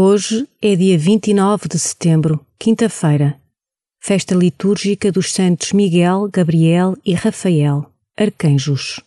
Hoje é dia 29 de setembro, quinta-feira, festa litúrgica dos santos Miguel, Gabriel e Rafael, arcanjos.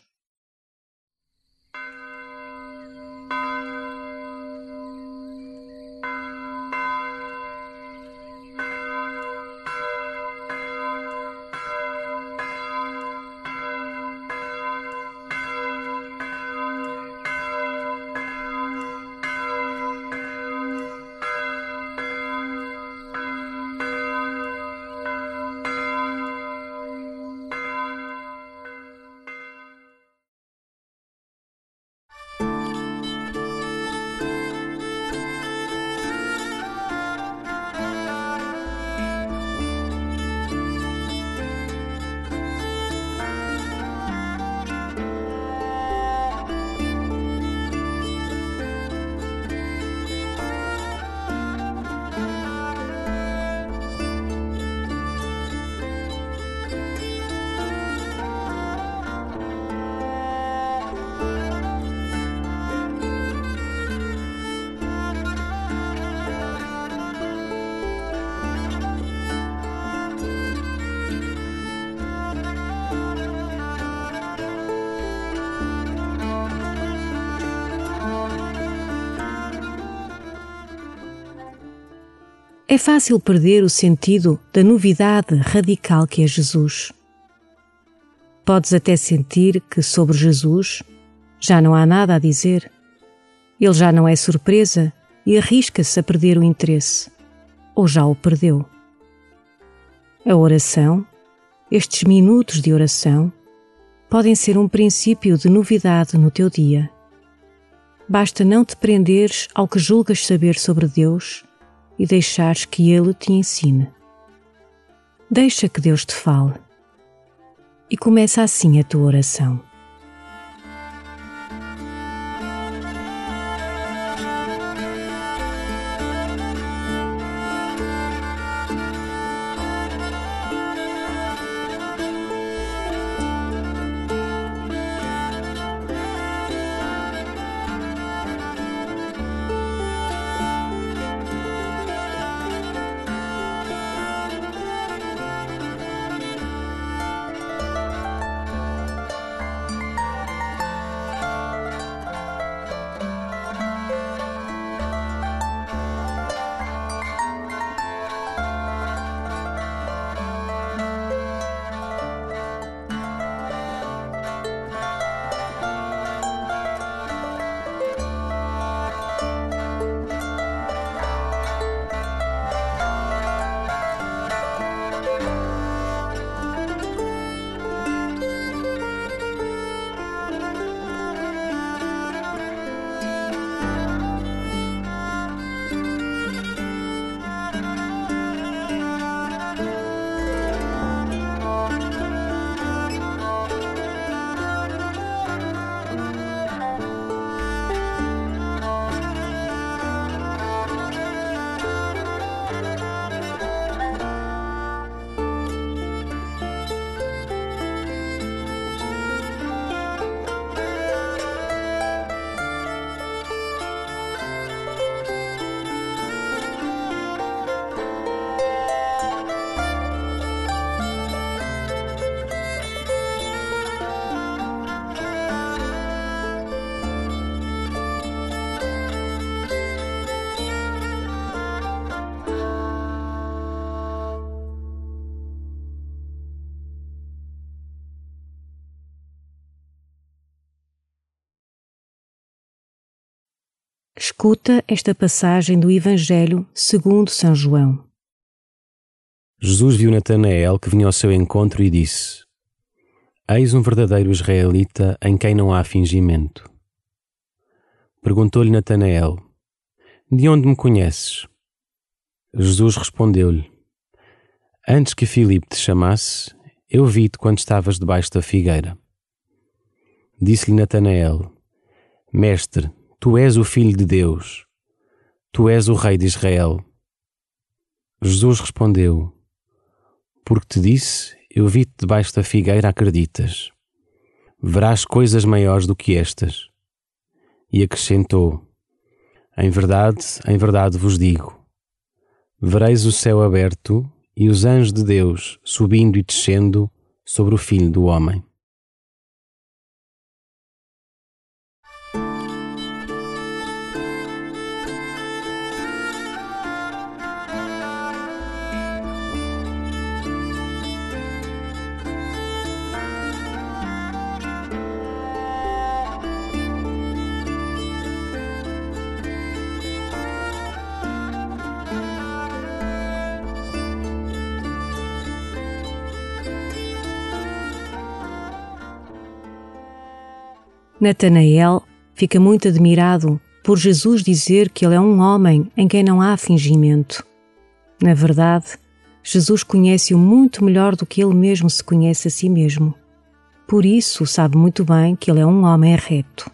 É fácil perder o sentido da novidade radical que é Jesus. Podes até sentir que sobre Jesus já não há nada a dizer. Ele já não é surpresa e arrisca-se a perder o interesse. Ou já o perdeu. A oração, estes minutos de oração, podem ser um princípio de novidade no teu dia. Basta não te prenderes ao que julgas saber sobre Deus e deixares que Ele te ensine. Deixa que Deus te fale e começa assim a tua oração. Escuta esta passagem do Evangelho segundo São João. Jesus viu Natanael que vinha ao seu encontro e disse: Eis um verdadeiro israelita em quem não há fingimento. Perguntou-lhe Natanael: De onde me conheces? Jesus respondeu-lhe: Antes que Filipe te chamasse, eu vi-te quando estavas debaixo da figueira. Disse-lhe Natanael: Mestre, Tu és o Filho de Deus. Tu és o Rei de Israel. Jesus respondeu: Porque te disse, eu vi-te debaixo da figueira, acreditas. Verás coisas maiores do que estas. E acrescentou: Em verdade, em verdade vos digo: vereis o céu aberto e os anjos de Deus subindo e descendo sobre o Filho do Homem. Natanael fica muito admirado por Jesus dizer que ele é um homem em quem não há fingimento. Na verdade, Jesus conhece-o muito melhor do que ele mesmo se conhece a si mesmo. Por isso, sabe muito bem que ele é um homem reto.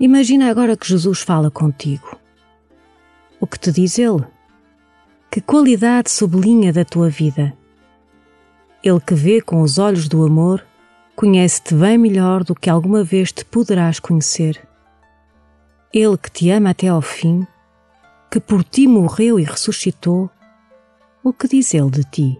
Imagina agora que Jesus fala contigo. O que te diz Ele? Que qualidade sublinha da tua vida? Ele que vê com os olhos do amor, conhece-te bem melhor do que alguma vez te poderás conhecer. Ele que te ama até ao fim, que por ti morreu e ressuscitou, o que diz Ele de ti?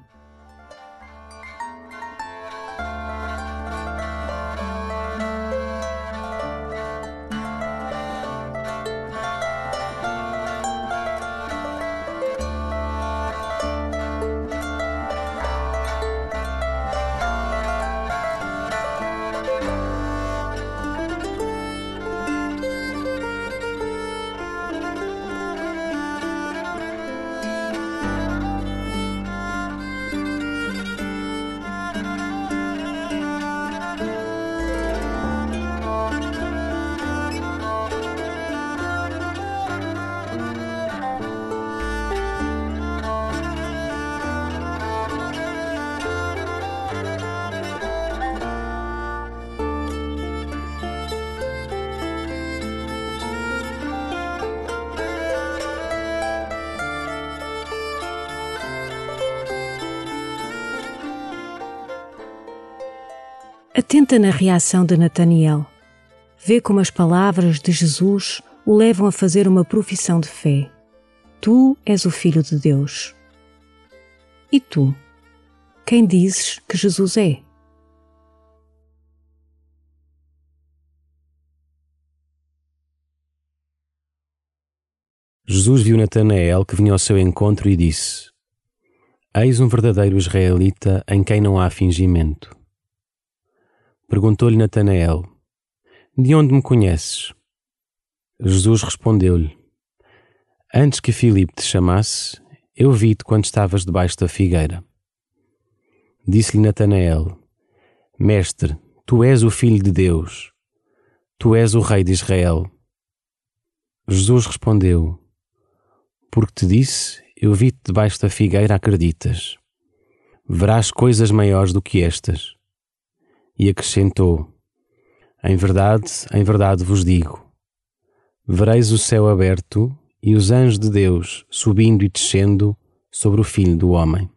Atenta na reação de Nataniel. Vê como as palavras de Jesus o levam a fazer uma profissão de fé. Tu és o Filho de Deus. E tu? Quem dizes que Jesus é? Jesus viu Natanael que vinha ao seu encontro e disse: Eis um verdadeiro israelita em quem não há fingimento. Perguntou-lhe Natanael: De onde me conheces? Jesus respondeu-lhe: Antes que Filipe te chamasse, eu vi-te quando estavas debaixo da figueira. Disse-lhe Natanael: Mestre, tu és o filho de Deus, tu és o rei de Israel. Jesus respondeu: Porque te disse, eu vi-te debaixo da figueira, acreditas. Verás coisas maiores do que estas e acrescentou: Em verdade, em verdade vos digo: vereis o céu aberto e os anjos de Deus subindo e descendo sobre o Filho do Homem.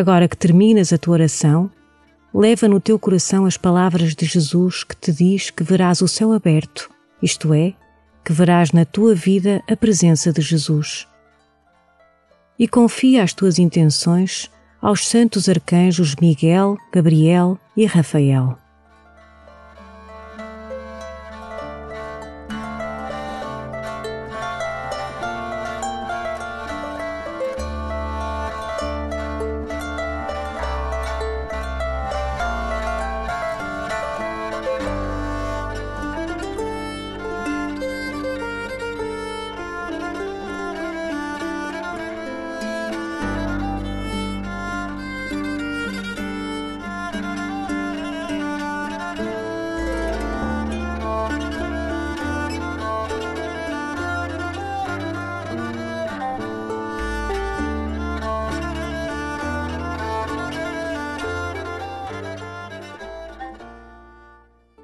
Agora que terminas a tua oração, leva no teu coração as palavras de Jesus que te diz que verás o céu aberto, isto é, que verás na tua vida a presença de Jesus. E confia as tuas intenções aos santos arcanjos Miguel, Gabriel e Rafael.